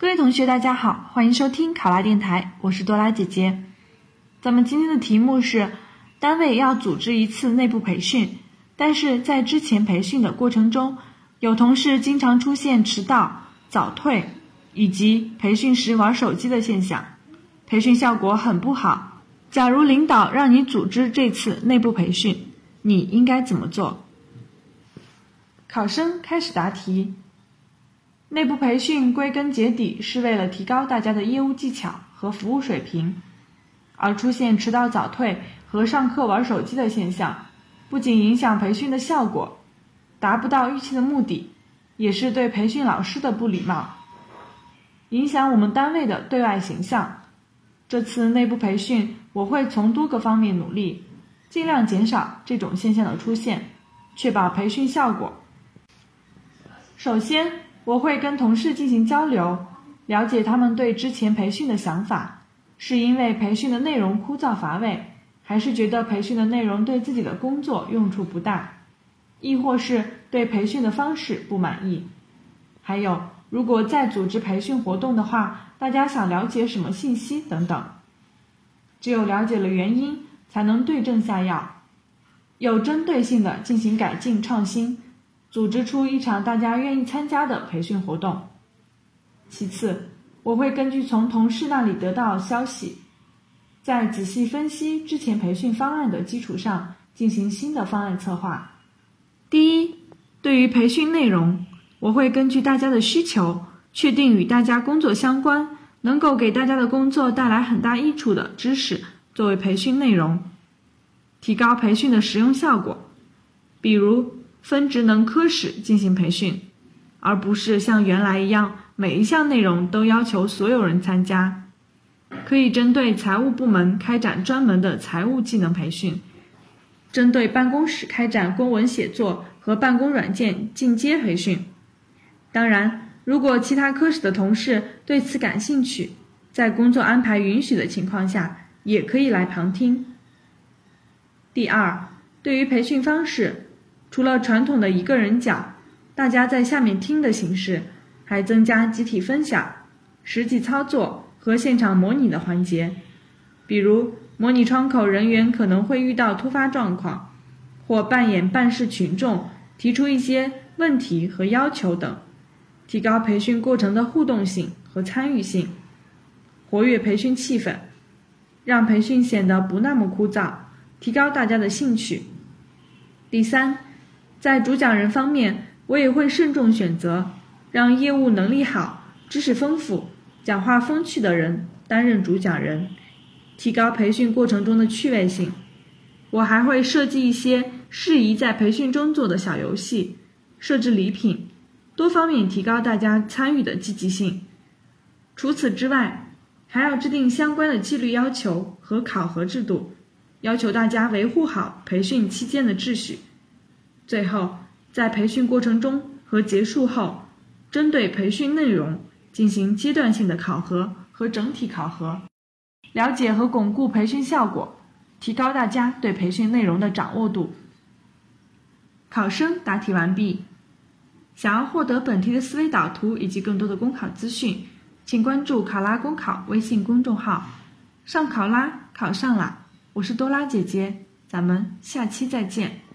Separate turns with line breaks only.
各位同学，大家好，欢迎收听考拉电台，我是多拉姐姐。咱们今天的题目是：单位要组织一次内部培训，但是在之前培训的过程中，有同事经常出现迟到、早退以及培训时玩手机的现象，培训效果很不好。假如领导让你组织这次内部培训，你应该怎么做？考生开始答题。内部培训归根结底是为了提高大家的业务技巧和服务水平，而出现迟到早退和上课玩手机的现象，不仅影响培训的效果，达不到预期的目的，也是对培训老师的不礼貌，影响我们单位的对外形象。这次内部培训，我会从多个方面努力，尽量减少这种现象的出现，确保培训效果。首先。我会跟同事进行交流，了解他们对之前培训的想法，是因为培训的内容枯燥乏味，还是觉得培训的内容对自己的工作用处不大，亦或是对培训的方式不满意？还有，如果再组织培训活动的话，大家想了解什么信息等等？只有了解了原因，才能对症下药，有针对性的进行改进创新。组织出一场大家愿意参加的培训活动。其次，我会根据从同事那里得到消息，在仔细分析之前培训方案的基础上，进行新的方案策划。第一，对于培训内容，我会根据大家的需求，确定与大家工作相关、能够给大家的工作带来很大益处的知识作为培训内容，提高培训的实用效果。比如。分职能科室进行培训，而不是像原来一样每一项内容都要求所有人参加。可以针对财务部门开展专门的财务技能培训，针对办公室开展公文写作和办公软件进阶培训。当然，如果其他科室的同事对此感兴趣，在工作安排允许的情况下，也可以来旁听。第二，对于培训方式。除了传统的一个人讲，大家在下面听的形式，还增加集体分享、实际操作和现场模拟的环节。比如，模拟窗口人员可能会遇到突发状况，或扮演办事群众，提出一些问题和要求等，提高培训过程的互动性和参与性，活跃培训气氛，让培训显得不那么枯燥，提高大家的兴趣。第三。在主讲人方面，我也会慎重选择，让业务能力好、知识丰富、讲话风趣的人担任主讲人，提高培训过程中的趣味性。我还会设计一些适宜在培训中做的小游戏，设置礼品，多方面提高大家参与的积极性。除此之外，还要制定相关的纪律要求和考核制度，要求大家维护好培训期间的秩序。最后，在培训过程中和结束后，针对培训内容进行阶段性的考核和整体考核，了解和巩固培训效果，提高大家对培训内容的掌握度。考生答题完毕。想要获得本题的思维导图以及更多的公考资讯，请关注“考拉公考”微信公众号。上考拉考上啦！我是多拉姐姐，咱们下期再见。